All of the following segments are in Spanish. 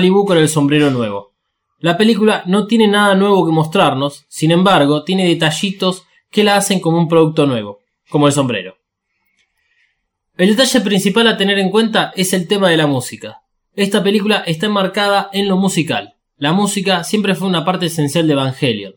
Malibu el sombrero nuevo. La película no tiene nada nuevo que mostrarnos, sin embargo, tiene detallitos que la hacen como un producto nuevo, como el sombrero. El detalle principal a tener en cuenta es el tema de la música. Esta película está enmarcada en lo musical. La música siempre fue una parte esencial de Evangelion.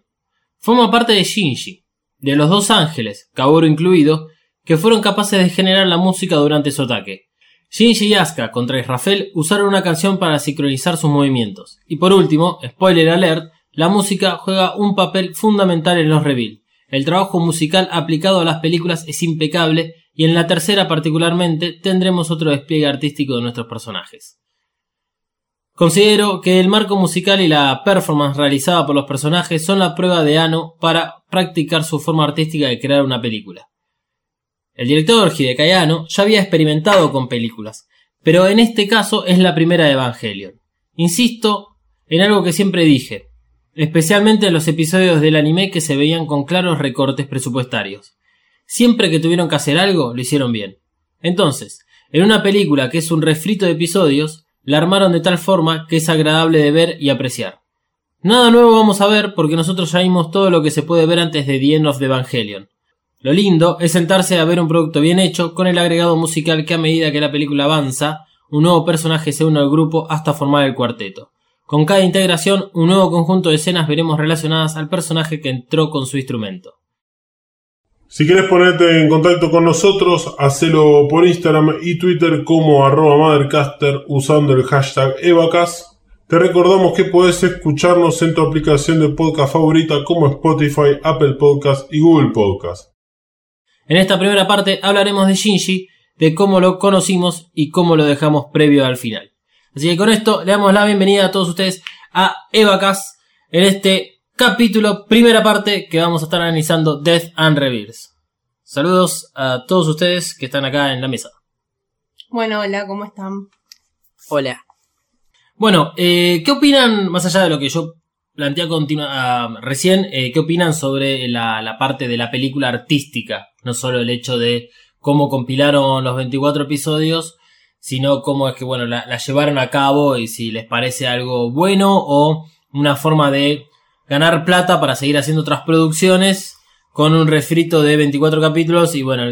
Forma parte de Shinji, de los dos ángeles, Kaoru incluido, que fueron capaces de generar la música durante su ataque. Shinji y Asuka contra Israfel usaron una canción para sincronizar sus movimientos. Y por último, spoiler alert, la música juega un papel fundamental en los reveal. El trabajo musical aplicado a las películas es impecable y en la tercera particularmente tendremos otro despliegue artístico de nuestros personajes. Considero que el marco musical y la performance realizada por los personajes son la prueba de Ano para practicar su forma artística de crear una película. El director Hideki Anno ya había experimentado con películas, pero en este caso es la primera de Evangelion. Insisto en algo que siempre dije, especialmente en los episodios del anime que se veían con claros recortes presupuestarios. Siempre que tuvieron que hacer algo, lo hicieron bien. Entonces, en una película que es un refrito de episodios, la armaron de tal forma que es agradable de ver y apreciar. Nada nuevo vamos a ver porque nosotros ya vimos todo lo que se puede ver antes de The End of the Evangelion. Lo lindo es sentarse a ver un producto bien hecho con el agregado musical que a medida que la película avanza, un nuevo personaje se une al grupo hasta formar el cuarteto. Con cada integración, un nuevo conjunto de escenas veremos relacionadas al personaje que entró con su instrumento. Si quieres ponerte en contacto con nosotros, hacelo por Instagram y Twitter como arroba mothercaster usando el hashtag Evacas. Te recordamos que puedes escucharnos en tu aplicación de podcast favorita como Spotify, Apple Podcast y Google Podcast. En esta primera parte hablaremos de Shinji, de cómo lo conocimos y cómo lo dejamos previo al final. Así que con esto le damos la bienvenida a todos ustedes a Evacas en este capítulo, primera parte que vamos a estar analizando Death and Rebirth. Saludos a todos ustedes que están acá en la mesa. Bueno, hola, ¿cómo están? Hola. Bueno, eh, ¿qué opinan, más allá de lo que yo planteé recién, eh, qué opinan sobre la, la parte de la película artística no solo el hecho de cómo compilaron los 24 episodios, sino cómo es que, bueno, la, llevaron a cabo y si les parece algo bueno o una forma de ganar plata para seguir haciendo otras producciones con un refrito de 24 capítulos y bueno,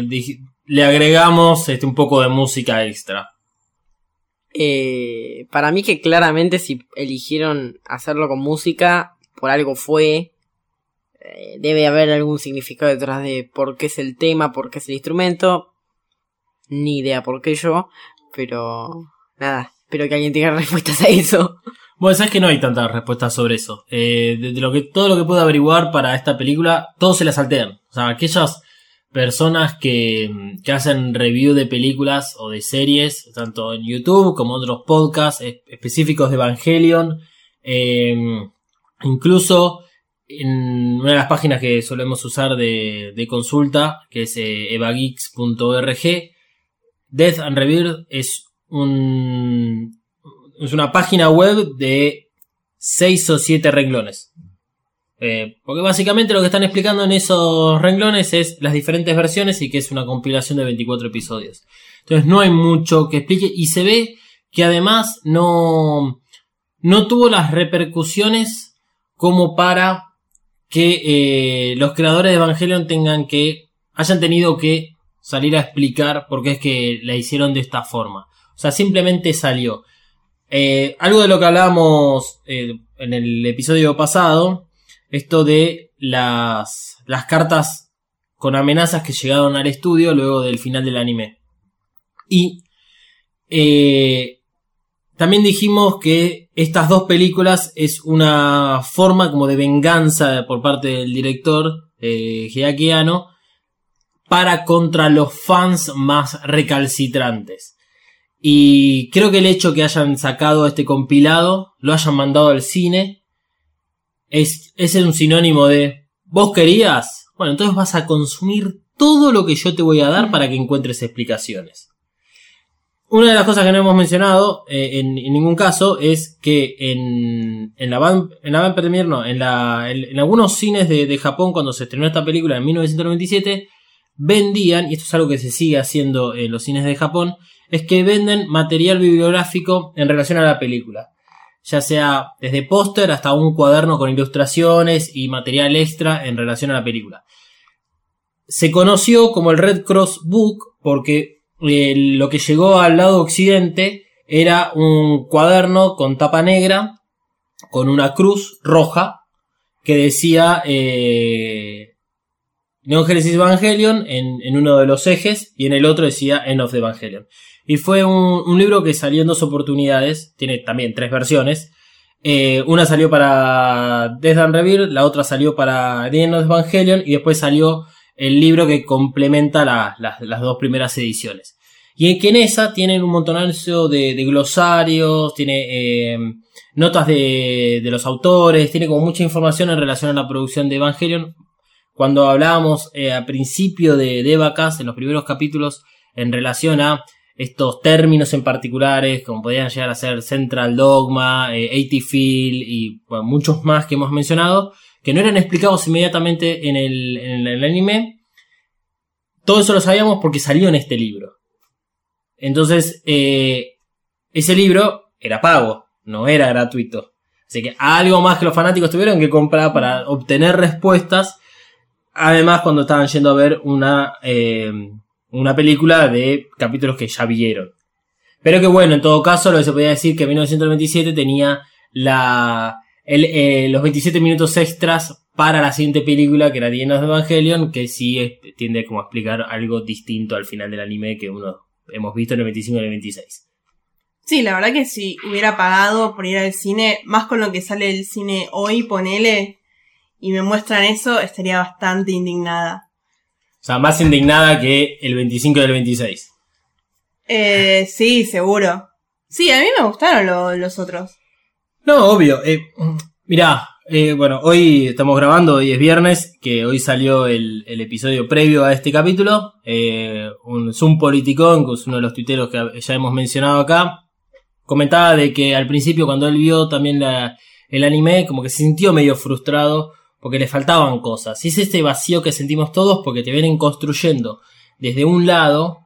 le agregamos este, un poco de música extra. Eh, para mí que claramente si eligieron hacerlo con música, por algo fue. Eh, debe haber algún significado detrás de por qué es el tema, por qué es el instrumento. Ni idea por qué yo, pero nada, espero que alguien tenga respuestas a eso. Bueno, sabes que no hay tantas respuestas sobre eso. Eh, de, lo que, todo lo que puedo averiguar para esta película, todos se la saltean. O sea, aquellas personas que, que, hacen review de películas o de series, tanto en YouTube como otros podcasts específicos de Evangelion. Eh, incluso en una de las páginas que solemos usar de, consulta, que es eh, evageeks.org, Death and Rebirth es un es una página web de 6 o 7 renglones. Eh, porque básicamente lo que están explicando en esos renglones es las diferentes versiones y que es una compilación de 24 episodios. Entonces no hay mucho que explique y se ve que además no, no tuvo las repercusiones como para que eh, los creadores de Evangelion tengan que, hayan tenido que salir a explicar por qué es que la hicieron de esta forma. O sea, simplemente salió. Eh, algo de lo que hablábamos eh, en el episodio pasado, esto de las, las cartas con amenazas que llegaron al estudio luego del final del anime. Y también dijimos que estas dos películas es una forma como de venganza por parte del director eh, para contra los fans más recalcitrantes. Y creo que el hecho que hayan sacado este compilado, lo hayan mandado al cine, es, es un sinónimo de, ¿vos querías? Bueno, entonces vas a consumir todo lo que yo te voy a dar para que encuentres explicaciones. Una de las cosas que no hemos mencionado eh, en, ningún caso es que en, en la van, en la van premier, no, en, la, en, algunos cines de, de, Japón cuando se estrenó esta película en 1997 vendían, y esto es algo que se sigue haciendo en los cines de Japón, es que venden material bibliográfico en relación a la película. ya sea desde póster hasta un cuaderno con ilustraciones y material extra en relación a la película. Se conoció como el Red Cross Book porque lo que llegó al lado occidente era un cuaderno con tapa negra, con una cruz roja, que decía eh, Neon Genesis Evangelion en, en, uno de los ejes y en el otro decía End of the Evangelion. Y fue un, un libro que salió en dos oportunidades, tiene también tres versiones. Eh, una salió para Death and la otra salió para The End of Evangelion y después salió el libro que complementa la, la, las dos primeras ediciones. Y que en esa tienen un montonazo de, glosarios, tiene eh, notas de, de, los autores, tiene como mucha información en relación a la producción de Evangelion. Cuando hablábamos eh, al principio de, de Evacas, en los primeros capítulos, en relación a estos términos en particulares, como podrían llegar a ser Central Dogma, eh, 80 Feel y muchos más que hemos mencionado, que no eran explicados inmediatamente en el, anime. Todo eso lo sabíamos porque salió en este libro. Entonces, eh, ese libro era pago, no era gratuito. Así que algo más que los fanáticos tuvieron que comprar para obtener respuestas. Además, cuando estaban yendo a ver una, eh, una película de capítulos que ya vieron. Pero que bueno, en todo caso, lo que se podía decir que 1927 tenía la, el, eh, los 27 minutos extras para la siguiente película, que era The End of Evangelion, que sí tiende como a explicar algo distinto al final del anime que uno hemos visto en el 25 y el 26. Sí, la verdad que si hubiera pagado por ir al cine, más con lo que sale el cine hoy, ponele, y me muestran eso, estaría bastante indignada. O sea, más indignada que el 25 y el 26. Eh, sí, seguro. Sí, a mí me gustaron lo, los otros. No, obvio. Eh, mirá, eh, bueno, hoy estamos grabando, hoy es viernes, que hoy salió el, el episodio previo a este capítulo. Eh, un Zoom Politicón, que es uno de los tuiteros que ya hemos mencionado acá. Comentaba de que al principio cuando él vio también la, el anime, como que se sintió medio frustrado porque le faltaban cosas. Y es este vacío que sentimos todos porque te vienen construyendo desde un lado,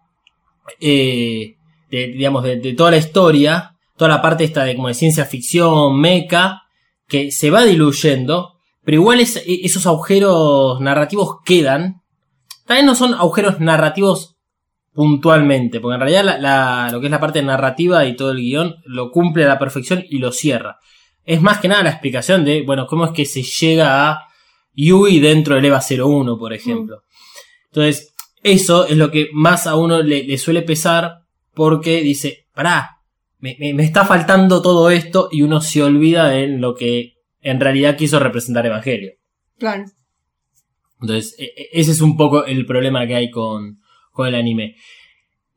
eh, de, digamos, de, de, toda la historia, toda la parte esta de como de ciencia ficción, meca, que se va diluyendo, pero igual es, esos agujeros narrativos quedan. También no son agujeros narrativos puntualmente, porque en realidad la, la, lo que es la parte narrativa y todo el guion lo cumple a la perfección y lo cierra. Es más que nada la explicación de, bueno, cómo es que se llega a Yui dentro del EVA 01, por ejemplo. Mm. Entonces, eso es lo que más a uno le, le suele pesar porque dice, pará, me, me, me, está faltando todo esto y uno se olvida en lo que en realidad quiso representar Evangelio. Claro. Entonces, ese es un poco el problema que hay con, con el anime.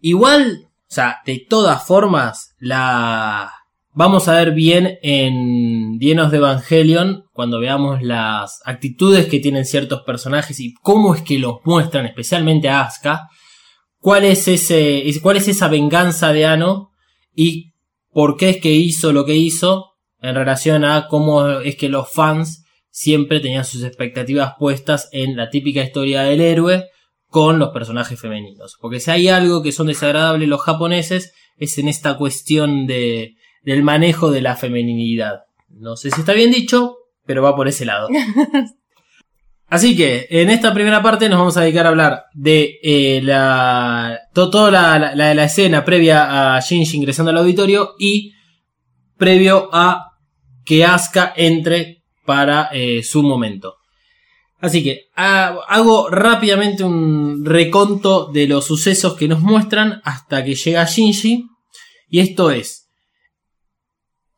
Igual, o sea, de todas formas, la, vamos a ver bien en Dienos de Evangelion cuando veamos las actitudes que tienen ciertos personajes y cómo es que los muestran, especialmente a Asuka, cuál es ese, cuál es esa venganza de Ano y por qué es que hizo lo que hizo en relación a cómo es que los fans siempre tenían sus expectativas puestas en la típica historia del héroe con los personajes femeninos. Porque si hay algo que son desagradables los japoneses es en esta cuestión de, del manejo de la femeninidad. No sé si está bien dicho, pero va por ese lado. Así que en esta primera parte nos vamos a dedicar a hablar de eh, la, to, toda la, la, la, escena previa a Shinji ingresando al auditorio y previo a que Asuka entre para eh, su momento. Así que ah, hago rápidamente un reconto de los sucesos que nos muestran hasta que llega Shinji. Y esto es,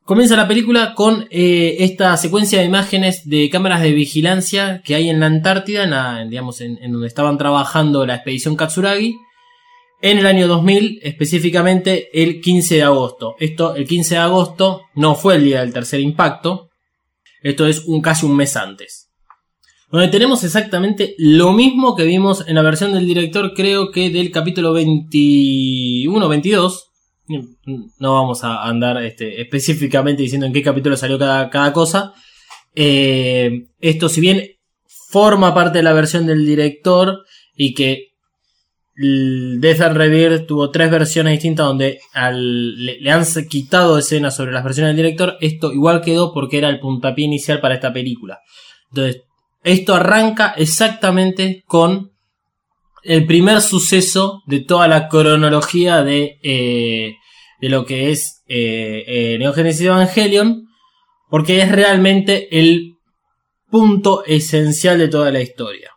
Comienza la película con eh, esta secuencia de imágenes de cámaras de vigilancia que hay en la Antártida, en, digamos, en, donde estaban trabajando la expedición Katsuragi, en el año 2000, específicamente el 15 de agosto. Esto, el 15 de agosto, no fue el día del tercer impacto, esto es un, casi un mes antes. Donde tenemos exactamente lo mismo que vimos en la versión del director, creo que del capítulo 21-22, no vamos a andar este, específicamente diciendo en qué capítulo salió cada, cada cosa. Eh, esto, si bien forma parte de la versión del director y que Death and tuvo tres versiones distintas donde le han quitado escenas sobre las versiones del director. Esto igual quedó porque era el puntapié inicial para esta película. Entonces, esto arranca exactamente con el primer suceso de toda la cronología de, eh, de lo que es eh, eh, Neo Genesis Evangelion, porque es realmente el punto esencial de toda la historia.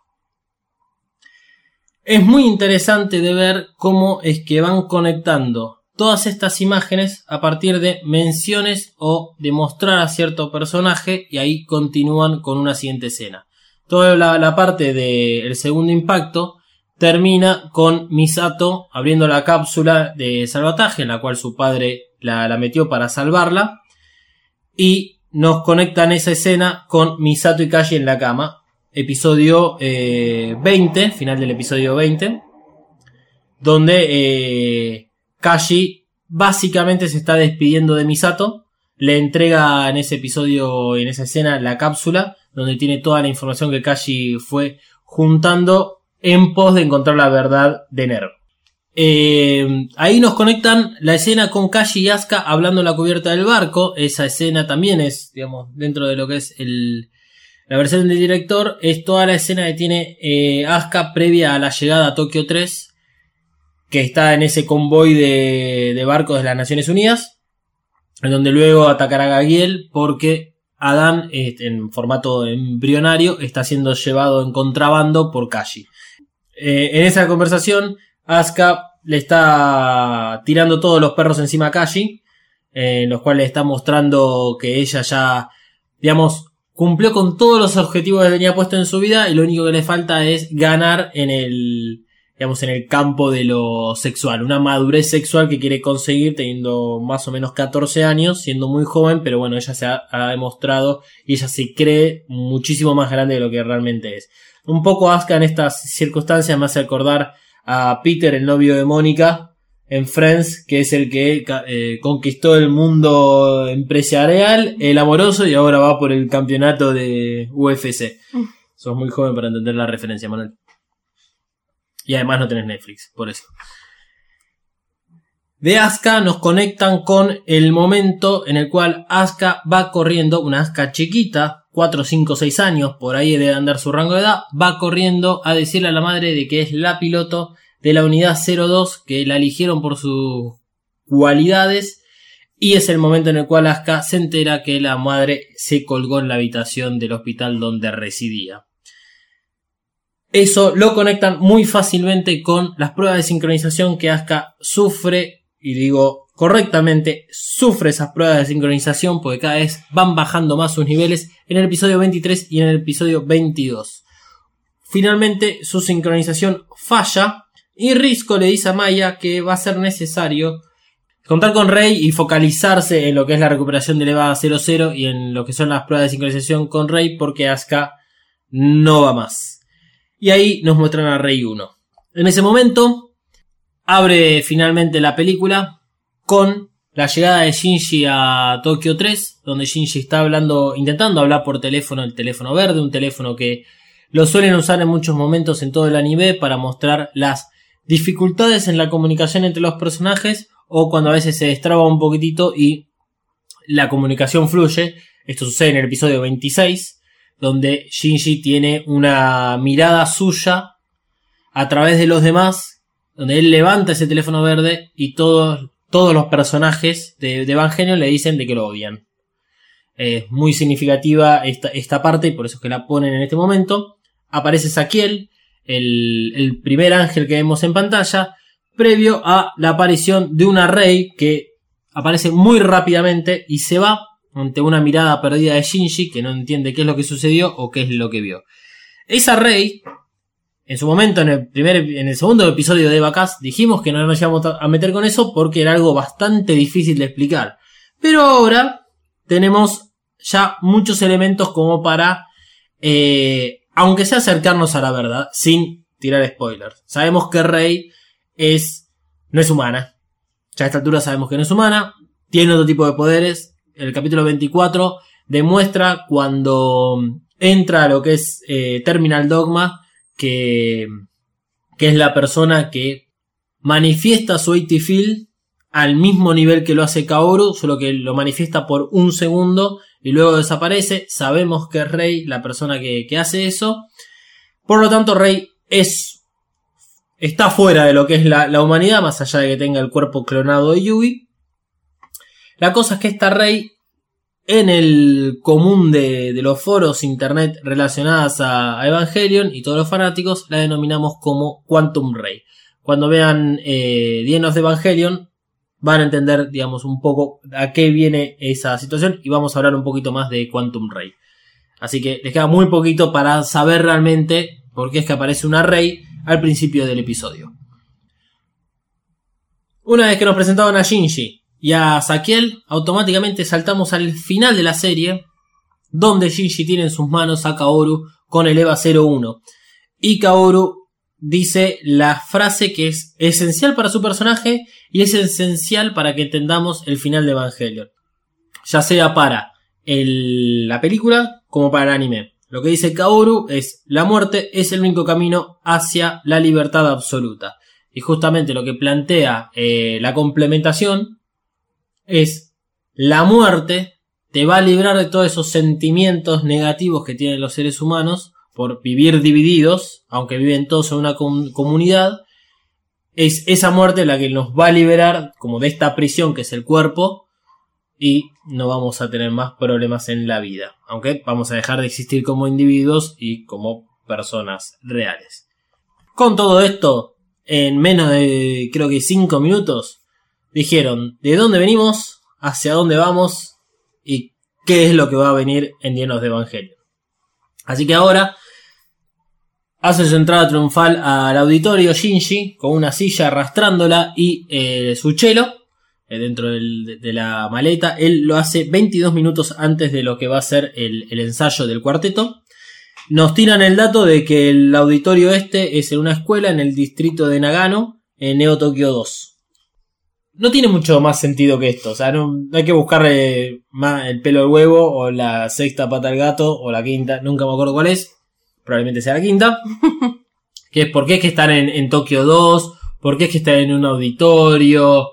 Es muy interesante de ver cómo es que van conectando todas estas imágenes a partir de menciones o de mostrar a cierto personaje y ahí continúan con una siguiente escena. Toda la parte del segundo impacto termina con Misato abriendo la cápsula de salvataje en la cual su padre la, metió para salvarla y nos conectan esa escena con Misato y Kashi en la cama. Episodio eh, 20, final del episodio 20, donde eh, Kashi básicamente se está despidiendo de Misato. Le entrega en ese episodio, en esa escena, la cápsula, donde tiene toda la información que Kashi fue juntando en pos de encontrar la verdad de Nero. Eh, ahí nos conectan la escena con Kashi y Asuka hablando en la cubierta del barco. Esa escena también es, digamos, dentro de lo que es la versión del director, es toda la escena que tiene eh, Asuka previa a la llegada a Tokio 3, que está en ese convoy de, de barcos de las Naciones Unidas, en donde luego atacará a Gagiel porque Adán, eh, en formato embrionario, está siendo llevado en contrabando por Kashi. Eh, en esa conversación, Asuka le está tirando todos los perros encima a Kashi, eh, en los cuales está mostrando que ella ya, digamos, cumplió con todos los objetivos que tenía puesto en su vida y lo único que le falta es ganar en el, digamos, en el campo de lo sexual, una madurez sexual que quiere conseguir teniendo más o menos 14 años, siendo muy joven, pero bueno, ella se ha, ha demostrado y ella se cree muchísimo más grande de lo que realmente es. Un poco Asuka en estas circunstancias me hace acordar a Peter, el novio de Mónica, en Friends, que es el que eh, conquistó el mundo empresarial, el amoroso, y ahora va por el campeonato de UFC. Mm. Sos muy joven para entender la referencia, Manuel. Y además no tenés Netflix, por eso. De Asuka nos conectan con el momento en el cual Asuka va corriendo, una Asuka chiquita, 4, 5, 6 años, por ahí debe andar su rango de edad, va corriendo a decirle a la madre de que es la piloto de la unidad 02, que la eligieron por sus cualidades, y es el momento en el cual Asuka se entera que la madre se colgó en la habitación del hospital donde residía. Eso lo conectan muy fácilmente con las pruebas de sincronización que Asuka sufre, y digo correctamente, sufre esas pruebas de sincronización porque cada vez van bajando más sus niveles en el episodio 23 y en el episodio 22. Finalmente su sincronización falla y Risco le dice a Maya que va a ser necesario contar con Rey y focalizarse en lo que es la recuperación del EVA 00 y en lo que son las pruebas de sincronización con Rey porque Asuka no va más. Y ahí nos muestran a Rey 1. En ese momento abre finalmente la película con la llegada de Shinji a Tokio 3, donde Shinji está hablando, intentando hablar por teléfono, el teléfono verde, un teléfono que lo suelen usar en muchos momentos en todo el anime para mostrar las dificultades en la comunicación entre los personajes o cuando a veces se destraba un poquitito y la comunicación fluye. Esto sucede en el episodio 26, donde Shinji tiene una mirada suya a través de los demás, donde él levanta ese teléfono verde y todos, todos los personajes de, de Evangelion le dicen de que lo odian. Es muy significativa esta, esta parte y por eso es que la ponen en este momento. Aparece Saquiel, el, el primer ángel que vemos en pantalla, previo a la aparición de una rey que aparece muy rápidamente y se va ante una mirada perdida de Shinji que no entiende qué es lo que sucedió o qué es lo que vio. Esa rey, en su momento, en el primer, en el segundo episodio de Vacas, dijimos que no nos íbamos a meter con eso porque era algo bastante difícil de explicar. Pero ahora tenemos ya muchos elementos como para, eh, aunque sea acercarnos a la verdad, sin tirar spoilers. Sabemos que Rey es, no es humana. Ya a esta altura sabemos que no es humana. Tiene otro tipo de poderes. El capítulo 24 demuestra cuando entra lo que es eh, Terminal Dogma que que es la persona que manifiesta su AT al mismo nivel que lo hace Kaoru, solo que lo manifiesta por un segundo y luego desaparece. Sabemos que es Rey la persona que, que hace eso. Por lo tanto, Rey es. está fuera de lo que es la, la humanidad, más allá de que tenga el cuerpo clonado de Yugi. La cosa es que esta Rey en el común de, los foros internet relacionadas a, Evangelion y todos los fanáticos la denominamos como Quantum Ray. Cuando vean eh, Dienos de Evangelion van a entender, digamos, un poco a qué viene esa situación y vamos a hablar un poquito más de Quantum Ray. Así que les queda muy poquito para saber realmente por qué es que aparece una Rey al principio del episodio. Una vez que nos presentaban a Shinji y a Sakiel, automáticamente saltamos al final de la serie, donde Shinji tiene en sus manos a Kaoru con el EVA 01. Y Kaoru dice la frase que es esencial para su personaje y es esencial para que entendamos el final de Evangelion. Ya sea para el- la película como para el anime. Lo que dice Kaoru es la muerte es el único camino hacia la libertad absoluta. Y justamente lo que plantea eh, la complementación es la muerte te va a librar de todos esos sentimientos negativos que tienen los seres humanos por vivir divididos, aunque viven todos en una com- comunidad. Es esa muerte la que nos va a liberar como de esta prisión que es el cuerpo y no vamos a tener más problemas en la vida, aunque vamos a dejar de existir como individuos y como personas reales. Con todo esto, en menos de creo que 5 minutos, dijeron de dónde venimos, hacia dónde vamos y qué es lo que va a venir en Llenos de Evangelio. Así que ahora hace su entrada triunfal al auditorio Shinji con una silla arrastrándola y eh, su chelo eh, dentro de la maleta. Él lo hace 22 minutos antes de lo que va a ser el, el ensayo del cuarteto. Nos tiran el dato de que el auditorio este es en una escuela en el distrito de Nagano, en Neo Tokio 2. No tiene mucho más sentido que esto, o sea, no, no hay que buscarle más el pelo al huevo o la sexta pata al gato o la quinta, nunca me acuerdo cuál es, probablemente sea la quinta. que es por qué es que están en, en Tokio 2, por qué es que están en un auditorio.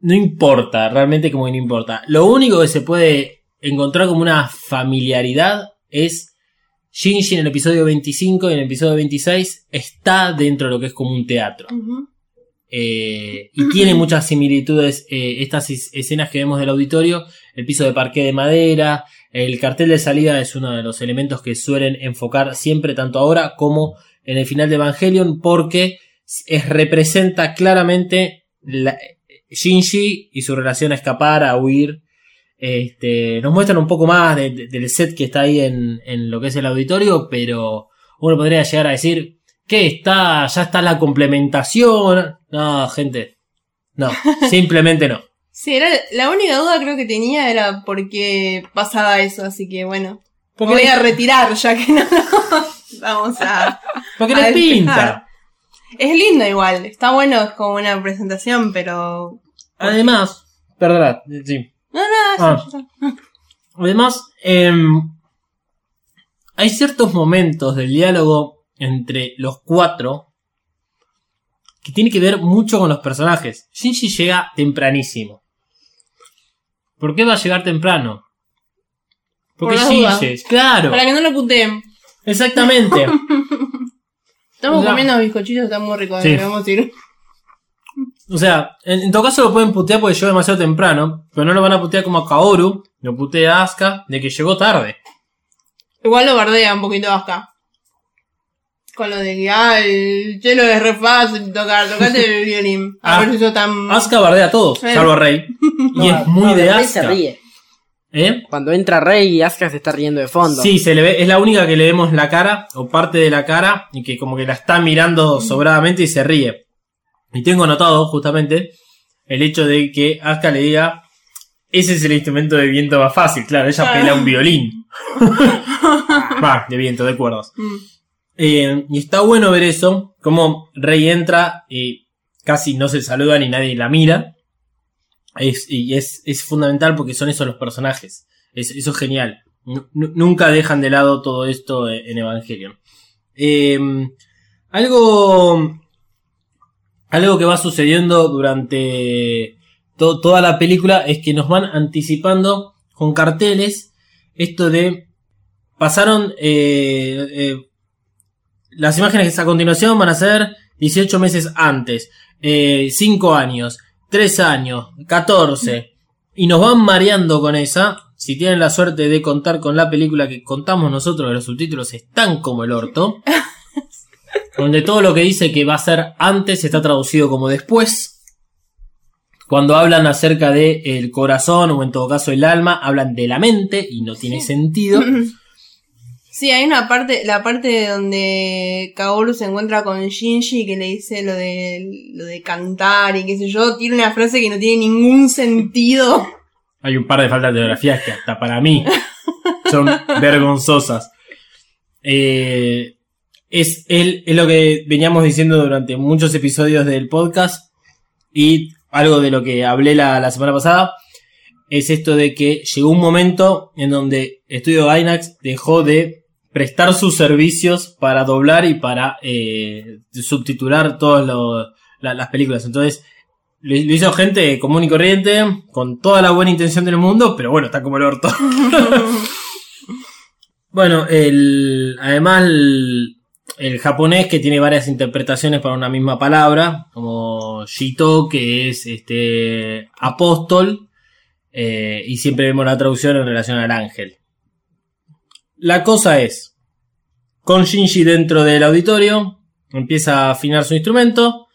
No importa, realmente como que no importa. Lo único que se puede encontrar como una familiaridad es Shinji en el episodio 25 y en el episodio 26 está dentro de lo que es como un teatro. Eh, y tiene muchas similitudes eh, estas es- escenas que vemos del auditorio, el piso de parqué de madera, el cartel de salida es uno de los elementos que suelen enfocar siempre tanto ahora como en el final de Evangelion porque es, representa claramente la- Shinji y su relación a escapar, a huir. Este, nos muestran un poco más de- del set que está ahí en, en lo que es el auditorio, pero uno podría llegar a decir, ¿Qué está? ¿Ya está la complementación? No, gente. No, simplemente no. Sí, era la única duda creo que tenía era por qué pasaba eso, así que bueno. Porque, voy a retirar ya que no vamos a... porque a le despejar. pinta. Es lindo igual, está bueno, es como una presentación, pero... Además, perdona, sí. No, no, eso Ah. Además, em, hay ciertos momentos del diálogo entre los cuatro que tiene que ver mucho con los personajes. Shinji llega tempranísimo. ¿Por qué va a llegar temprano? Porque Por. Shinji, claro, Para que no lo puteen. exactamente. Estamos O sea- comiendo bizcochitos, está muy rico, Sí. debemos ir. O sea, en, en todo caso lo pueden putear porque llegó demasiado temprano, pero no lo van a putear como a Kaoru, lo putea a Asuka de que llegó tarde. Igual lo bardea un poquito hasta. Con lo de que, ah, el hielo es re fácil tocar, tocate el violín. A ver si eso tan... Asuka bardea a todos, Eh. salvo a Rey. Y No, es muy no, de Rey se ríe. ¿Eh? Cuando entra Rey y Asuka se está riendo de fondo. Sí, se le ve, es la única que le vemos la cara, o parte de la cara, y que como que la está mirando sobradamente y se ríe. Y tengo anotado, justamente, el hecho de que Asuka le diga, ese es el instrumento de viento más fácil, claro, ella Ah. pela un violín. Va, de viento, de cuerdas. Mm. Eh, y está bueno ver eso, como Rey entra y casi no se saluda ni nadie la mira. Y es, es fundamental porque son esos los personajes. Es- eso es genial. Nu- nu- nunca dejan de lado todo esto en Evangelion. Eh, Algo. Algo que va sucediendo durante to- toda la película es que nos van anticipando con carteles esto de. Pasaron. eh, eh, las imágenes a continuación van a ser 18 meses antes, 5 años, 3 años, 14. Y nos van mareando con esa. Si tienen la suerte de contar con la película que contamos nosotros, que los subtítulos están como el orto. donde todo lo que dice que va a ser antes está traducido como después. Cuando hablan acerca de el corazón o en todo caso el alma, hablan de la mente y no tiene sentido. Sí, hay una parte, la parte donde Kaoru se encuentra con Shinji que le dice lo de, lo de cantar y qué sé yo, tiene una frase que no tiene ningún sentido. Hay un par de faltas de ortografía que hasta para mí son vergonzosas. Eh, es, es lo que veníamos diciendo durante muchos episodios del podcast y algo de lo que hablé la, la semana pasada es esto de que llegó un momento en donde Estudio Gainax dejó de prestar sus servicios para doblar y para eh, subtitular todas la- las películas. Entonces, lo, lo hizo gente común y corriente, con toda la buena intención del mundo, pero bueno, está como el orto. bueno, el, además el, el japonés que tiene varias interpretaciones para una misma palabra, como Shito, que es este apóstol, eh, y siempre vemos la traducción en relación al ángel. La cosa es, con Shinji dentro del auditorio, empieza a afinar su instrumento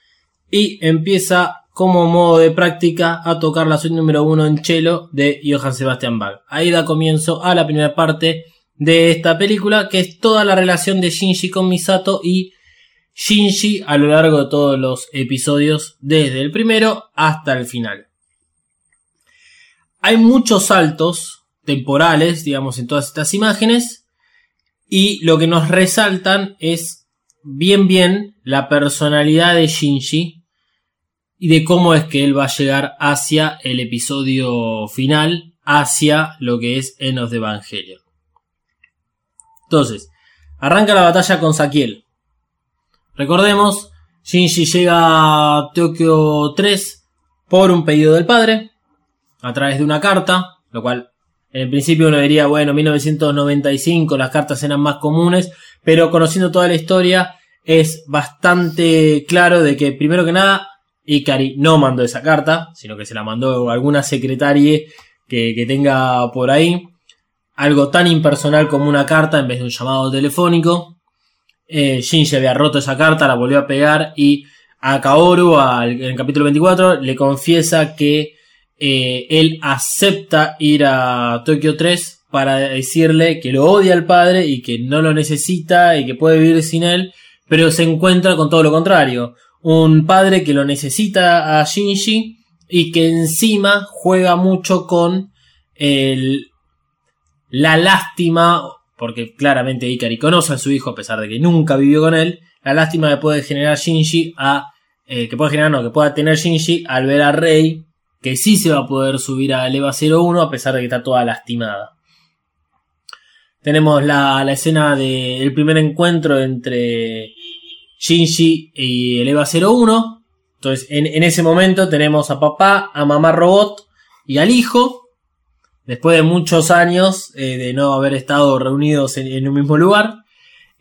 y empieza como modo de práctica a tocar la suite número uno en cello de Johann Sebastian Bach. Ahí da comienzo a la primera parte de esta película, que es toda la relación de Shinji con Misato y Shinji a lo largo de todos los episodios, desde el primero hasta el final. Hay muchos saltos temporales, digamos, en todas estas imágenes, y lo que nos resaltan es bien bien la personalidad de Shinji y de cómo es que él va a llegar hacia el episodio final, hacia lo que es Enos de Evangelion. Entonces, arranca la batalla con Sakiel. Recordemos, Shinji llega a Tokio 3 por un pedido del padre, a través de una carta, lo cual en el principio uno diría, bueno, 1995 las cartas eran más comunes, pero conociendo toda la historia es bastante claro de que primero que nada Ikari no mandó esa carta, sino que se la mandó alguna secretaria que, que tenga por ahí. Algo tan impersonal como una carta en vez de un llamado telefónico. Eh, Shinji había roto esa carta, la volvió a pegar y a Kaoru, al, en el capítulo 24, le confiesa que eh, él acepta ir a Tokio 3 para decirle que lo odia al padre y que no lo necesita y que puede vivir sin él, pero se encuentra con todo lo contrario. Un padre que lo necesita a Shinji y que encima juega mucho con el, la lástima, porque claramente Ikari conoce a su hijo a pesar de que nunca vivió con él, la lástima que puede generar Shinji a, eh, que puede generar, no, que pueda tener Shinji al ver a Rei que sí se va a poder subir a Leva 01 a pesar de que está toda lastimada. Tenemos la, la escena del primer encuentro entre Shinji y el EVA 01. Entonces, en, en, ese momento tenemos a papá, a mamá robot y al hijo. Después de muchos años eh, de no haber estado reunidos en, un mismo lugar.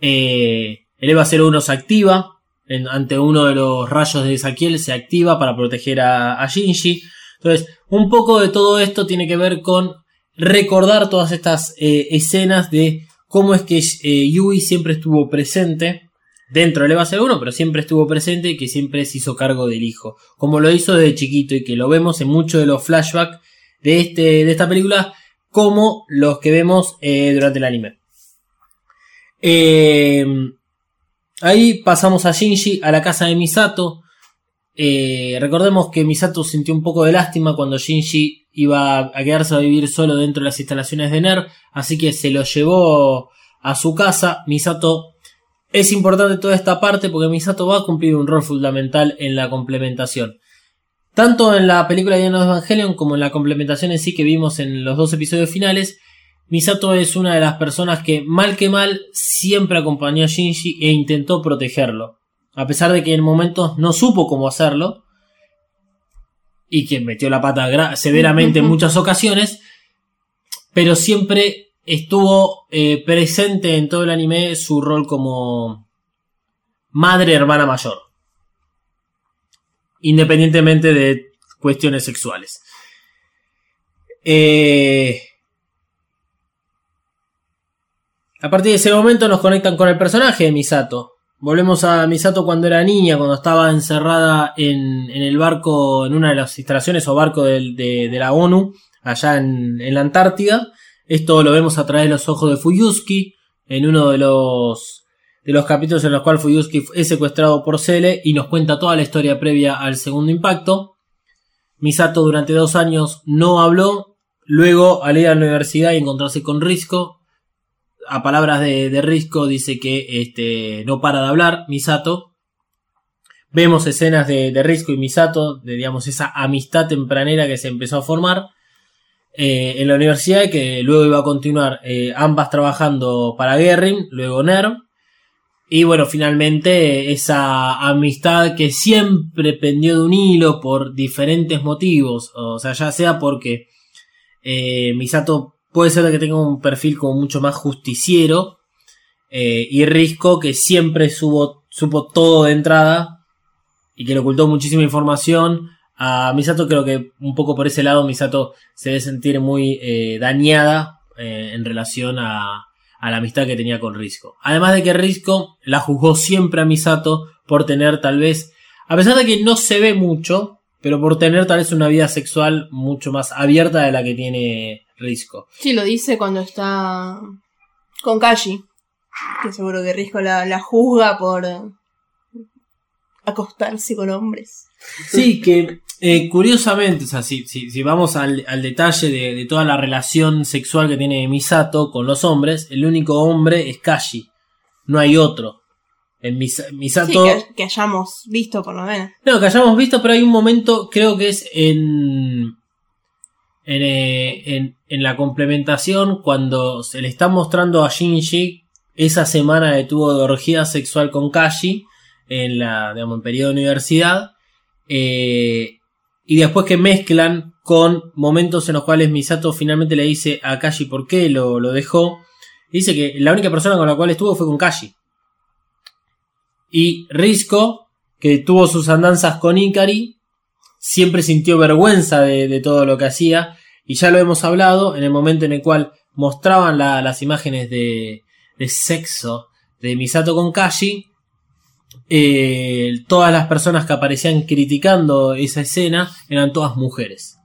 El EVA 01 se activa. Ante uno de los rayos de Saquiel se activa para proteger a, a Shinji. Entonces, un poco de todo esto tiene que ver con recordar todas estas eh, escenas de cómo es que eh, Yui siempre estuvo presente dentro del EVA 01, pero siempre estuvo presente y que siempre se hizo cargo del hijo, como lo hizo desde chiquito y que lo vemos en muchos de los flashbacks de, este, de esta película, como los que vemos eh, durante el anime. Ahí pasamos a Shinji a la casa de Misato. Eh, recordemos que Misato sintió un poco de lástima cuando Shinji iba a quedarse a vivir solo dentro de las instalaciones de NER, así que se lo llevó a su casa. Misato es importante toda esta parte porque Misato va a cumplir un rol fundamental en la complementación. Tanto en la película de Evangelion como en la complementación en sí que vimos en los dos episodios finales, Misato es una de las personas que, mal que mal, siempre acompañó a Shinji e intentó protegerlo. A pesar de que en momentos no supo cómo hacerlo y que metió la pata severamente en muchas ocasiones, pero siempre estuvo eh, presente en todo el anime su rol como madre hermana mayor, independientemente de cuestiones sexuales. Eh, a partir de ese momento nos conectan con el personaje de Misato. Volvemos a Misato cuando era niña, cuando estaba encerrada en, el barco, en una de las instalaciones o barco de, la ONU, allá en, en la Antártida. Esto lo vemos a través de los ojos de Fuyuski, en uno de los, de los capítulos en los cuales Fuyuski es secuestrado por Cele y nos cuenta toda la historia previa al segundo impacto. Misato durante dos años no habló, luego al ir a la universidad y encontrarse con Risco, a palabras de, de Risco dice que este, no para de hablar Misato. Vemos escenas de, de Risco y Misato, de digamos esa amistad tempranera que se empezó a formar eh, en la universidad y que luego iba a continuar eh, ambas trabajando para Guerrin, luego NERV. Y bueno, finalmente esa amistad que siempre pendió de un hilo por diferentes motivos, o sea, ya sea porque eh, Misato puede ser que tenga un perfil como mucho más justiciero, eh, y Risco que siempre supo, supo todo de entrada y que le ocultó muchísima información. A Misato creo que un poco por ese lado Misato se debe sentir muy eh, dañada eh, en relación a, a la amistad que tenía con Risco. Además de que Risco la juzgó siempre a Misato por tener tal vez, a pesar de que no se ve mucho, pero por tener tal vez una vida sexual mucho más abierta de la que tiene Risco. Sí, lo dice cuando está con Kashi. Que seguro que Risco la, la juzga por acostarse con hombres. Sí, que eh, curiosamente, o sea, si, si, si vamos al, al detalle de, de toda la relación sexual que tiene Misato con los hombres, el único hombre es Kashi. No hay otro. En Sí, que, que hayamos visto por lo menos. No, que hayamos visto, pero hay un momento, creo que es en. En, eh, en, en la complementación, cuando se le está mostrando a Shinji esa semana que tuvo de orgía sexual con Kashi, en la, digamos, en periodo de universidad, eh, y después que mezclan con momentos en los cuales Misato finalmente le dice a Kashi por qué lo, lo dejó, dice que la única persona con la cual estuvo fue con Kashi. Y Risco, que tuvo sus andanzas con Ikari, siempre sintió vergüenza de, todo lo que hacía. Y ya lo hemos hablado en el momento en el cual mostraban la- las imágenes de, de sexo de Misato con Kashi. eh, todas las personas que aparecían criticando esa escena eran todas mujeres.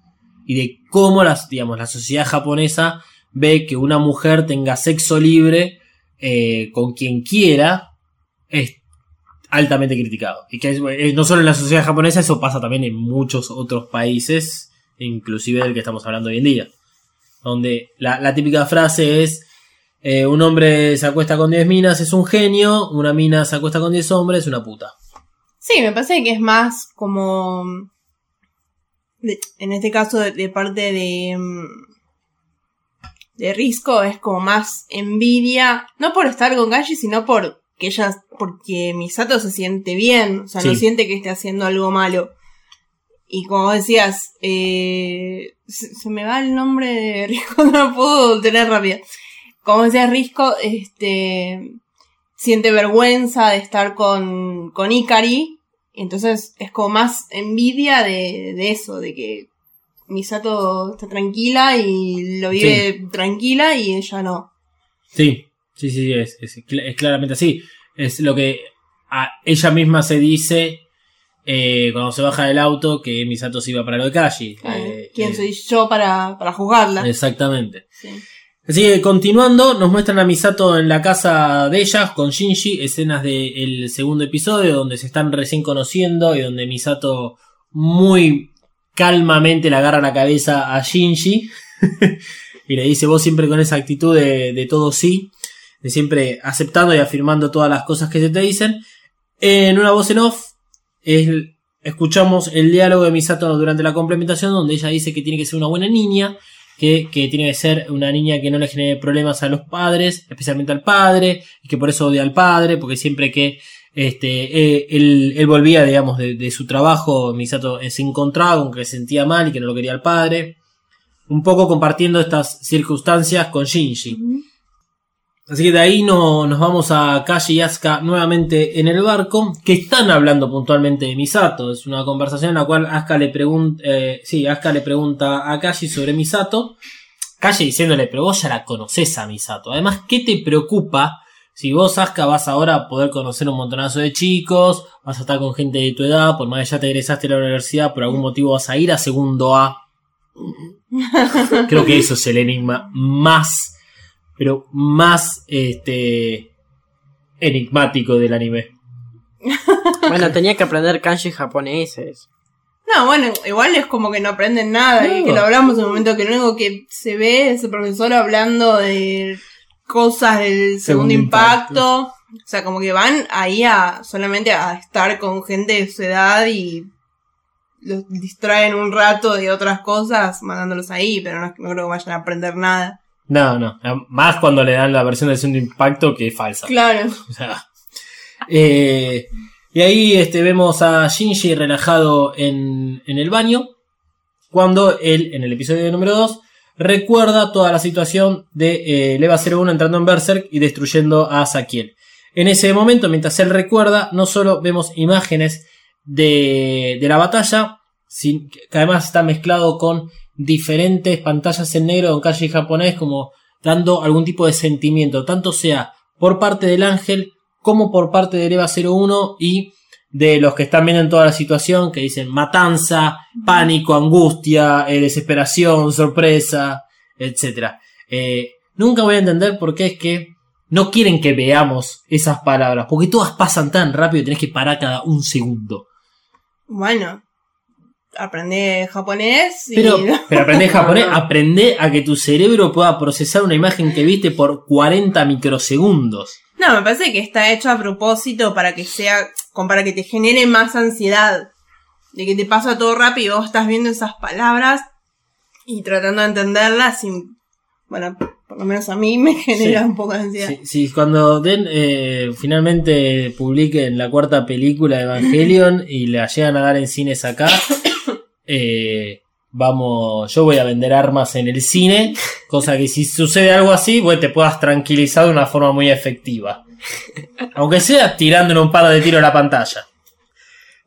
Y de cómo las, digamos, la sociedad japonesa ve que una mujer tenga sexo libre eh, con quien quiera es altamente criticado. Y que eh, no solo en la sociedad japonesa, eso pasa también en muchos otros países, inclusive del que estamos hablando hoy en día. Donde la, típica frase es, eh, un hombre se acuesta con 10 minas, es un genio, una mina se acuesta con 10 hombres, es una puta. Sí, me parece que es más como. en este caso, de, de parte de. mm, de Risco, es como más envidia. No por estar con Gashi, sino por que ella. Porque Misato se siente bien. O sea, no siente que esté haciendo algo malo. Y como decías, eh, se, se me va el nombre de Risco, no lo puedo tener rápido. Como decías, Risco, este siente vergüenza de estar con, con Ikari. Entonces es como más envidia de, de eso, de que Misato está tranquila y lo vive tranquila y ella no. Sí, sí, sí, es, es, cl- es claramente así. Es lo que a ella misma se dice eh, cuando se baja del auto que Misato se iba para lo de Kashi. Eh, ¿Quién eh, soy yo para, para juzgarla? Exactamente. Sí. Así que continuando, nos muestran a Misato en la casa de ella con Shinji, escenas del segundo episodio donde se están recién conociendo y donde Misato muy calmamente le agarra la cabeza a Shinji y le dice vos siempre con esa actitud de, de todo sí, de siempre aceptando y afirmando todas las cosas que se te dicen. En una voz en off escuchamos el diálogo de Misato durante la complementación donde ella dice que tiene que ser una buena niña que, que tiene que ser una niña que no le genere problemas a los padres, especialmente al padre, y que por eso odia al padre, porque siempre que Este, eh, él, él volvía, digamos, de, de su trabajo. Misato se encontraba con que se sentía mal y que no lo quería el padre. Un poco compartiendo estas circunstancias con Shinji. Así que de ahí no, nos vamos a Kashi y Asuka nuevamente en el barco, que están hablando puntualmente de Misato. Es una conversación en la cual Asuka le pregunta, eh, sí, Asuka le pregunta a Kashi sobre Misato. Kashi diciéndole, pero vos ya la conoces a Misato. Además, ¿qué te preocupa si vos, Asuka, vas ahora a poder conocer un montonazo de chicos, vas a estar con gente de tu edad, por más que ya te egresaste de la universidad, por algún motivo vas a ir a segundo A? Creo que eso es el enigma más, pero más este enigmático del anime. Bueno, tenía que aprender kanji japoneses. No, bueno, igual es como que no aprenden nada y que lo hablamos en un momento que lo único que se ve es el profesor hablando de cosas del segundo, Segundo impacto. O sea, como que van ahí a solamente a estar con gente de su edad y los distraen un rato de otras cosas mandándolos ahí, pero no, no creo que vayan a aprender nada. No, no, más cuando le dan la versión del segundo impacto que es falsa. Claro. O sea, eh, y ahí este, vemos a Shinji relajado en, en el baño. Cuando él, en el episodio número 2, recuerda toda la situación de eh, el EVA 01 entrando en Berserk y destruyendo a Sakiel. En ese momento, mientras él recuerda, no solo vemos imágenes de, de la batalla, sin- que además está mezclado con diferentes pantallas en negro en calle japonés, como dando algún tipo de sentimiento, tanto sea por parte del ángel como por parte del EVA 01 y de los que están viendo en toda la situación, que dicen matanza, pánico, angustia, eh, desesperación, sorpresa, etc. Eh, nunca voy a entender por qué es que no quieren que veamos esas palabras, porque todas pasan tan rápido y tenés que parar cada un segundo. Bueno, aprende japonés y... Pero, pero aprende japonés, aprende a que tu cerebro pueda procesar una imagen que viste por 40 microsegundos. No, me parece que está hecho a propósito para que sea, como para que te genere más ansiedad. De que te pasa todo rápido y vos estás viendo esas palabras y tratando de entenderlas y, bueno, por lo menos a mí me genera Sí. un poco de ansiedad. Si, si cuando den, eh, finalmente publiquen la cuarta película de Evangelion y la llegan a dar en cines acá, eh, vamos, yo voy a vender armas en el cine, cosa que si sucede algo así, pues te puedas tranquilizar de una forma muy efectiva. Aunque sea tirándole un par de tiros a la pantalla.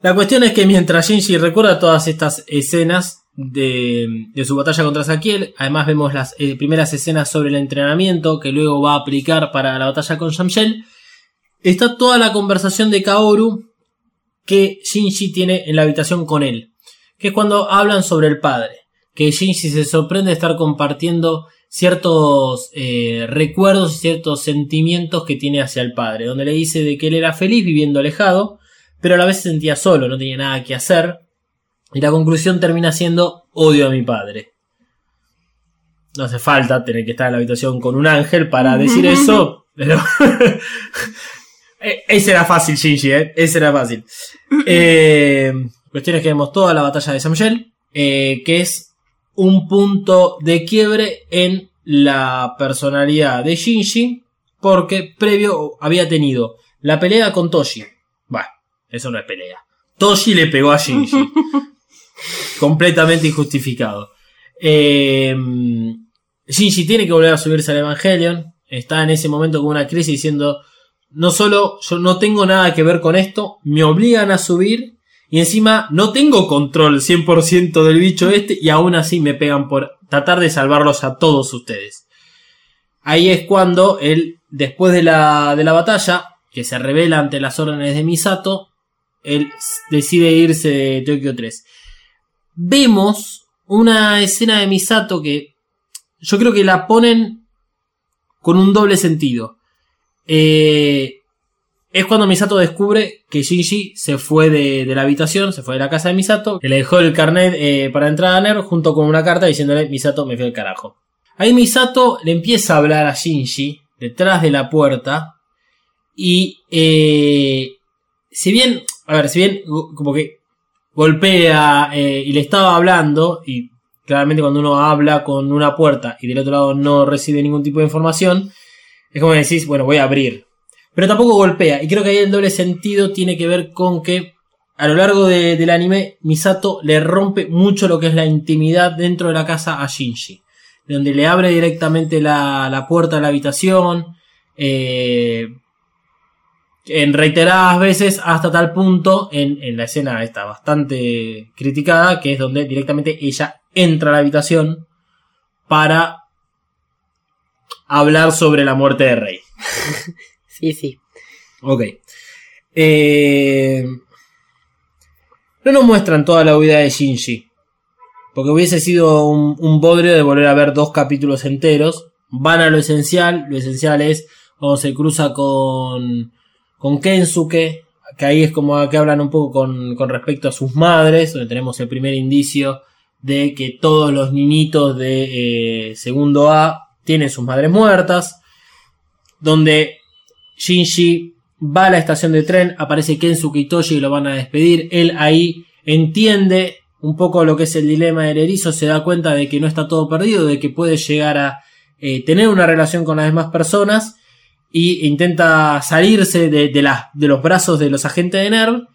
La cuestión es que mientras Shinji recuerda todas estas escenas de, de su batalla contra Sakiel, además vemos las eh, primeras escenas sobre el entrenamiento que luego va a aplicar para la batalla con Shamshel, está toda la conversación de Kaoru que Shinji tiene en la habitación con él, que es cuando hablan sobre el padre, que Shinji se sorprende de estar compartiendo ciertos eh, recuerdos y ciertos sentimientos que tiene hacia el padre, donde le dice de que él era feliz viviendo alejado, pero a la vez se sentía solo, no tenía nada que hacer, y la conclusión termina siendo odio a mi padre. No hace falta tener que estar en la habitación con un ángel para decir eso, pero... Eh, Ese era fácil, Shinji, ¿eh? Ese era fácil. Eh, cuestión es que vemos toda la batalla de Samuel, eh, que es un punto de quiebre en la personalidad de Shinji, porque previo había tenido la pelea con Toshi. Bueno, eso no es pelea. Toshi le pegó a Shinji. Completamente injustificado. Eh, Shinji tiene que volver a subirse al Evangelion. Está en ese momento con una crisis diciendo, no solo yo no tengo nada que ver con esto, me obligan a subir y encima no tengo control 100% del bicho este y aún así me pegan por tratar de salvarlos a todos ustedes. Ahí es cuando él, después de la, de la batalla, que se revela ante las órdenes de Misato, él decide irse de Tokio 3. Vemos una escena de Misato que yo creo que la ponen con un doble sentido. Eh, es cuando Misato descubre que Shinji se fue de, la habitación, se fue de la casa de Misato, que le dejó el carnet eh, para entrar a NER junto con una carta diciéndole Misato me fui al carajo. Ahí Misato le empieza a hablar a Shinji detrás de la puerta y eh, si bien, a ver, si bien como que golpea eh, y le estaba hablando y claramente cuando uno habla con una puerta y del otro lado no recibe ningún tipo de información, es como que decís, bueno, voy a abrir. Pero tampoco golpea. Y creo que ahí el doble sentido tiene que ver con que a lo largo de- del anime, Misato le rompe mucho lo que es la intimidad dentro de la casa a Shinji. Donde le abre directamente la, la puerta de la habitación. eh, en reiteradas veces hasta tal punto en, en la escena esta bastante criticada que es donde directamente ella entra a la habitación para hablar sobre la muerte de Rey. Sí, sí. Ok. Eh, no nos muestran toda la vida de Shinji. Porque hubiese sido un, un bodrio de volver a ver dos capítulos enteros. Van a lo esencial. Lo esencial es cuando se cruza con, con Kensuke. Que ahí es como que hablan un poco con, con respecto a sus madres. Donde tenemos el primer indicio de que todos los niñitos de eh, segundo A tienen sus madres muertas. Donde Shinji va a la estación de tren, aparece Kensuke y Toshi y lo van a despedir. Él ahí entiende un poco lo que es el dilema del erizo, se da cuenta de que no está todo perdido, de que puede llegar a eh, tener una relación con las demás personas y intenta salirse de, de, de los brazos de los agentes de NERV.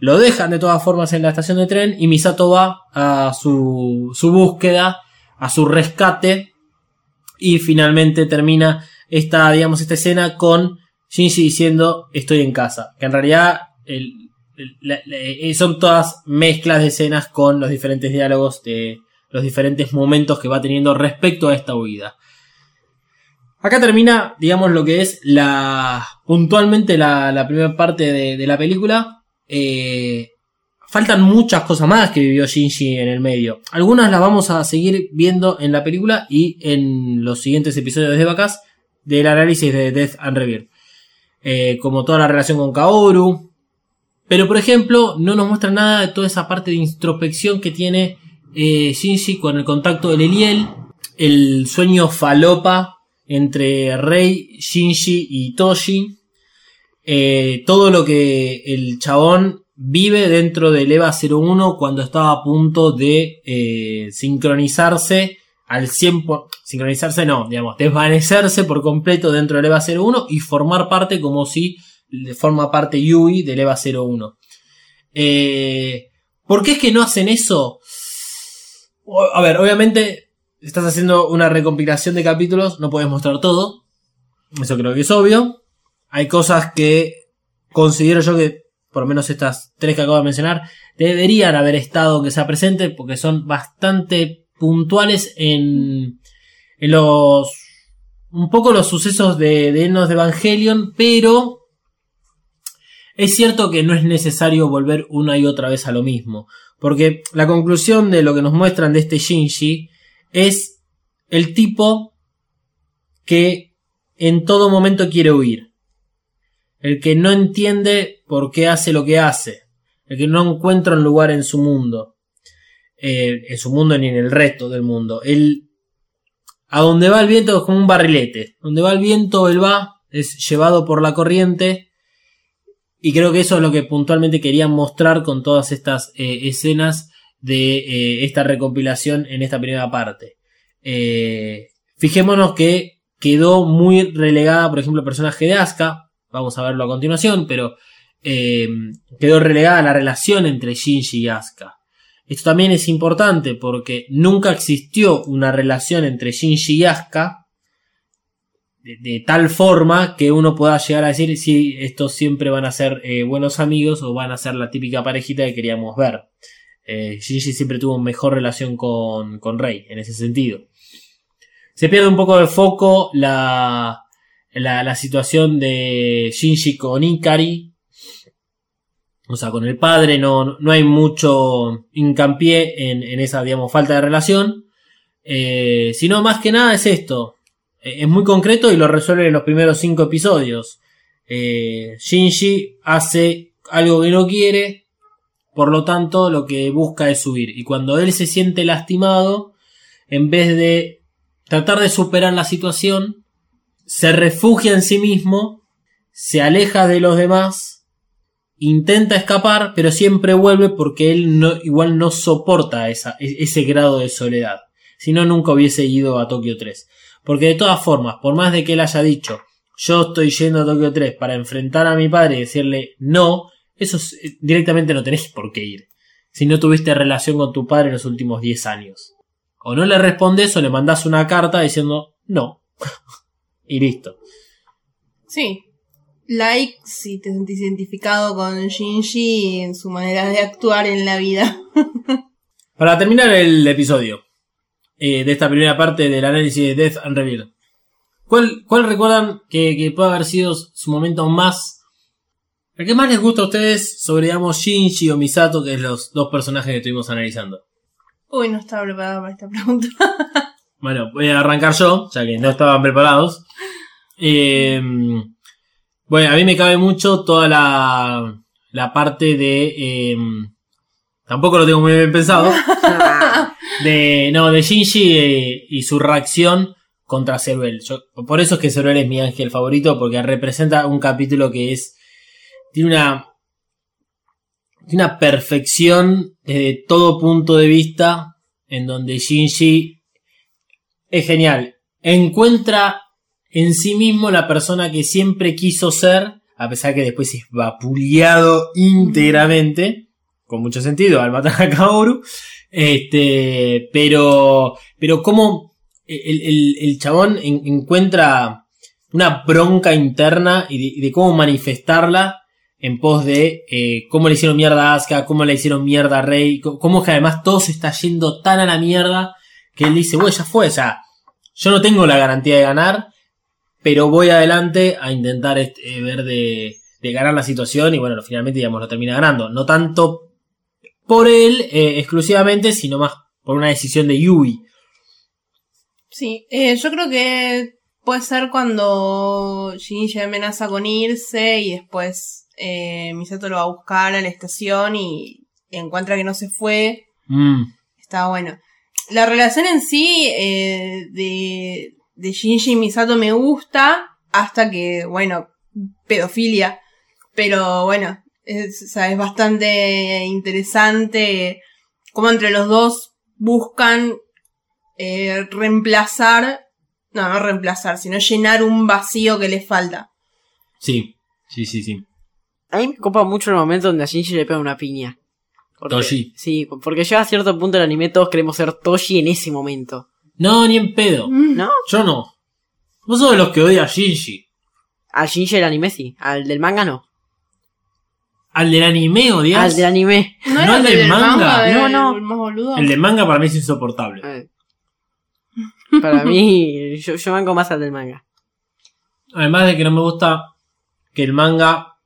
Lo dejan de todas formas en la estación de tren y Misato va a su, su búsqueda, a su rescate y finalmente termina esta, digamos, esta escena con Shinji diciendo estoy en casa. Que en realidad eh, son todas mezclas de escenas con los diferentes diálogos de los diferentes momentos que va teniendo respecto a esta huida. Acá termina, digamos, lo que es puntualmente la, primera parte de, de la película. Eh, faltan muchas cosas más que vivió Shinji en el medio. Algunas las vamos a seguir viendo en la película y en los siguientes episodios de Vacas del análisis de Death and Rebirth. Eh, como toda la relación con Kaoru. Pero por ejemplo, no nos muestra nada de toda esa parte de introspección que tiene eh, Shinji con el contacto del Eliel. El sueño falopa entre Rei, Shinji y Toshi. Eh, todo lo que el chabón vive dentro del EVA 01 cuando estaba a punto de sincronizarse al 100%, por- sincronizarse no, digamos, desvanecerse por completo dentro del EVA 01 y formar parte como si forma parte Yui del EVA 01. Eh, ¿Por qué es que no hacen eso? A ver, obviamente estás haciendo una recompilación de capítulos, no puedes mostrar todo. Eso creo que es obvio. Hay cosas que considero yo que, por lo menos estas tres que acabo de mencionar, deberían haber estado que sea presente porque son bastante puntuales en, los un poco los sucesos de, de Enos de Evangelion, pero es cierto que no es necesario volver una y otra vez a lo mismo, porque la conclusión de lo que nos muestran de este Shinji es el tipo que en todo momento quiere huir, el que no entiende por qué hace lo que hace, el que no encuentra un lugar en su mundo, eh, en su mundo ni en el resto del mundo. Él, a donde va el viento es como un barrilete, donde va el viento él va, es llevado por la corriente, y creo que eso es lo que puntualmente querían mostrar con todas estas eh, escenas de eh, esta recompilación en esta primera parte. Fijémonos que quedó muy relegada, por ejemplo, el personaje de Asuka. Vamos a verlo a continuación, pero quedó relegada la relación entre Shinji y Asuka. Esto también es importante porque nunca existió una relación entre Shinji y Asuka de, tal forma que uno pueda llegar a decir si estos siempre van a ser eh, buenos amigos o van a ser la típica parejita que queríamos ver. Eh, Shinji siempre tuvo mejor relación con, con Rei en ese sentido. Se pierde un poco de foco la, la, la situación de Shinji con Ikari. O sea, con el padre no, no hay mucho hincapié en, en esa, digamos, falta de relación. Eh, sino más que nada es esto. Eh, es muy concreto y lo resuelve en los primeros cinco episodios. Eh, Shinji hace algo que no quiere, por lo tanto lo que busca es huir. Y cuando él se siente lastimado, en vez de tratar de superar la situación, se refugia en sí mismo, se aleja de los demás, intenta escapar, pero siempre vuelve porque él no, igual no soporta esa, e- ese grado de soledad. Si no, nunca hubiese ido a Tokio 3. Porque de todas formas, por más de que él haya dicho, yo estoy yendo a Tokio 3 para enfrentar a mi padre y decirle no, eso es- eh, directamente no tenés por qué ir. Si no tuviste relación con tu padre en los últimos 10 años. O no le respondes o le mandás una carta diciendo no. y listo. Sí. Like si te sentís identificado con Shinji en su manera de actuar en la vida. Para terminar el episodio eh, de esta primera parte del análisis de Death and Rebirth, ¿cuál, cuál recuerdan que, que puede haber sido su momento más... ¿El que más les gusta a ustedes sobre, digamos, Shinji o Misato, que es los dos personajes que estuvimos analizando? Uy, no estaba preparada para esta pregunta. Bueno, voy a arrancar yo, ya que no estaban preparados. Eh, bueno, a mí me cabe mucho toda la, la parte de... eh, tampoco lo tengo muy bien pensado. de no de Shinji eh, y su reacción contra Ceruel. Yo- por eso es que Ceruel es mi ángel favorito porque representa un capítulo que es tiene una tiene una perfección desde todo punto de vista en donde Shinji es genial. Encuentra en sí mismo la persona que siempre quiso ser, a pesar que después es vapuleado íntegramente, con mucho sentido al matar a Kaoru. Este, pero, pero como el, el- el chabón en- encuentra una bronca interna y de, cómo manifestarla en pos de eh, cómo le hicieron mierda a Asuka, cómo le hicieron mierda a Rey, cómo es que además todo se está yendo tan a la mierda que él dice, bueno, ya fue, sea, yo no tengo la garantía de ganar, pero voy adelante a intentar este, eh, ver de, de ganar la situación y bueno, finalmente digamos lo termina ganando. No tanto por él eh, exclusivamente, sino más por una decisión de Yui. Sí, eh, yo creo que puede ser cuando Shinji amenaza con irse y después eh, Misato lo va a buscar a la estación y encuentra que no se fue. Mm, Está bueno. La relación en sí de, de Shinji y Misato me gusta hasta que, bueno, pedofilia. Pero bueno, es, o sea, es bastante interesante cómo entre los dos buscan eh, reemplazar, no, no reemplazar, sino llenar un vacío que les falta. sí, sí, sí, sí. A mí me copa mucho el momento donde a Shinji le pega una piña. Porque- Toshi. Sí, porque ya a cierto punto del anime todos queremos ser Toshi en ese momento. No, ni en pedo. ¿No? Yo no. Vos sos de los que odia a Shinji. Al Shinji del anime sí, al del manga no. Al del anime odias. Al del anime. ¿No, ¿No era el el del del manga? No, el- no. el más boludo? El de manga para mí es insoportable. Eh. Para mí, yo, yo banco más al del manga. Además de que no me gusta que el manga,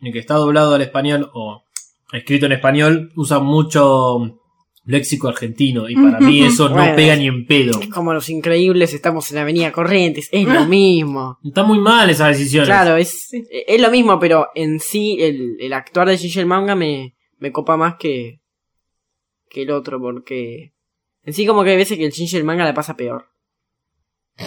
el que está doblado al español o escrito en español, usa mucho léxico argentino. Y para mí eso no pega ni en pedo. Es como los increíbles, estamos en la avenida Corrientes, es lo mismo. Está muy mal esa decisión. Claro, es, es lo mismo, pero en sí el, el actuar de Shinji el manga me, me copa más que, que el otro, porque en sí como que hay veces que el Shinji el manga le pasa peor.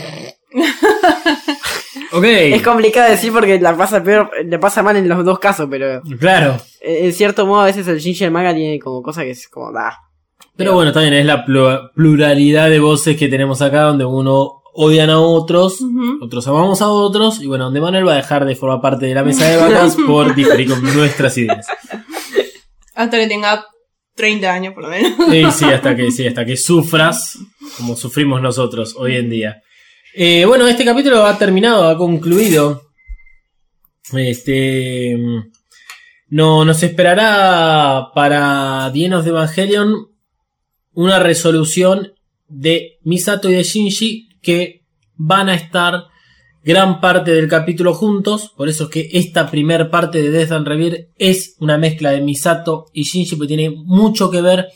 Ok. Es complicado decir porque la pasa peor, le pasa mal en los dos casos, pero Claro. en cierto modo a veces el Shinji el manga tiene como cosas que es como da. Pero bueno, también es la plu- pluralidad de voces que tenemos acá, donde uno odian a otros, otros amamos a otros, y bueno, donde Manuel va a dejar de formar parte de la mesa de vacas por diferir con nuestras ideas. Hasta que tenga 30 años por lo menos. Y sí, hasta que, sí, hasta que sufras, como sufrimos nosotros hoy en día. Eh, bueno, este capítulo ha terminado, ha concluido. Este. No, nos esperará para Dienos de Evangelion una resolución de Misato y de Shinji que van a estar gran parte del capítulo juntos. Por eso es que esta primer parte de Death and Rebirth es una mezcla de Misato y Shinji, porque tiene mucho que ver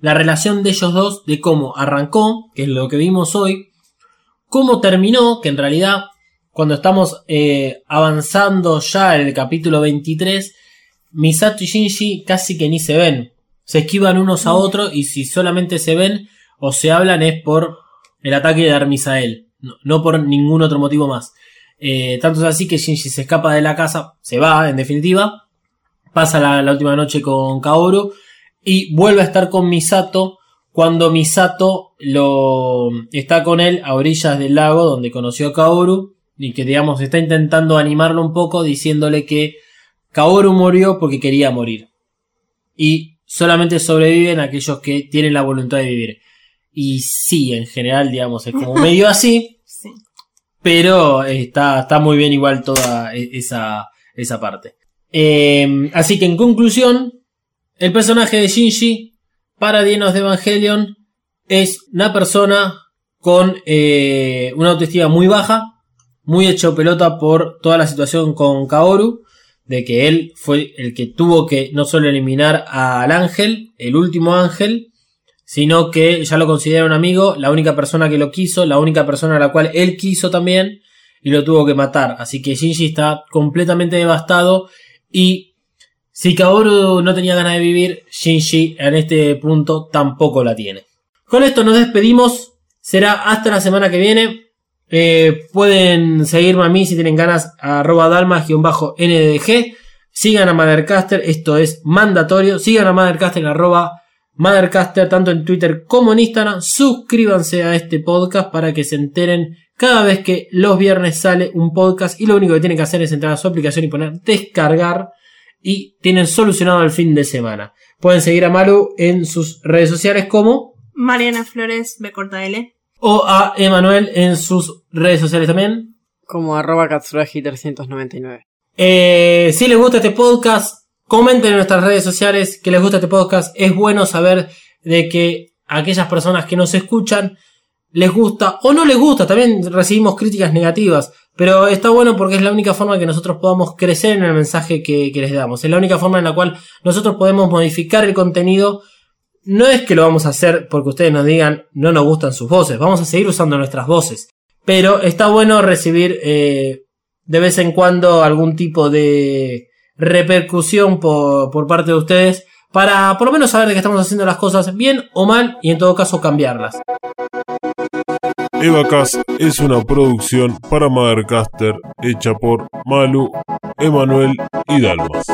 la relación de ellos dos, de cómo arrancó, que es lo que vimos hoy, cómo terminó, que en realidad cuando estamos eh, avanzando ya en el capítulo 23, Misato y Shinji casi que ni se ven. Se esquivan unos a otros y si solamente se ven o se hablan es por el ataque de Armisael, no, no por ningún otro motivo más. Eh, tanto es así que Shinji se escapa de la casa, se va en definitiva, pasa la, la última noche con Kaoru y vuelve a estar con Misato cuando Misato lo está con él a orillas del lago donde conoció a Kaoru y que digamos está intentando animarlo un poco diciéndole que Kaoru murió porque quería morir. Y solamente sobreviven aquellos que tienen la voluntad de vivir. Y sí, en general, digamos, es como medio así, Sí. pero está, está muy bien igual toda e- esa, esa parte. Eh, así que en conclusión, el personaje de Shinji, para Dienos de Evangelion, es una persona con eh, una autoestima muy baja, muy hecho pelota por toda la situación con Kaoru, de que él fue el que tuvo que no solo eliminar al ángel, el último ángel, sino que ya lo considera un amigo, la única persona que lo quiso, la única persona a la cual él quiso también, y lo tuvo que matar. Así que Shinji está completamente devastado y si Kaoru no tenía ganas de vivir, Shinji en este punto tampoco la tiene. Con esto nos despedimos. Será hasta la semana que viene. Eh, pueden seguirme a mí si tienen ganas arroba dalma-ndg. Sigan a Mothercaster, esto es mandatorio. Sigan a Mothercaster arroba Mothercaster tanto en Twitter como en Instagram. Suscríbanse a este podcast para que se enteren cada vez que los viernes sale un podcast y lo único que tienen que hacer es entrar a su aplicación y poner descargar y tienen solucionado el fin de semana. Pueden seguir a Malu en sus redes sociales como Mariana Flores, B corta. O a Emanuel en sus redes sociales también. Como arroba Katsuragi 399. Eh, si les gusta este podcast, comenten en nuestras redes sociales que les gusta este podcast. Es bueno saber de que aquellas personas que nos escuchan les gusta o no les gusta. También recibimos críticas negativas. Pero está bueno porque es la única forma que nosotros podamos crecer en el mensaje que, que les damos. Es la única forma en la cual nosotros podemos modificar el contenido. No es que lo vamos a hacer porque ustedes nos digan no nos gustan sus voces. Vamos a seguir usando nuestras voces. Pero está bueno recibir eh, de vez en cuando algún tipo de repercusión por, por parte de ustedes para por lo menos saber de que estamos haciendo las cosas bien o mal y en todo caso cambiarlas. Evacast es una producción para Mothercaster hecha por Malu, Emanuel y Dalmas.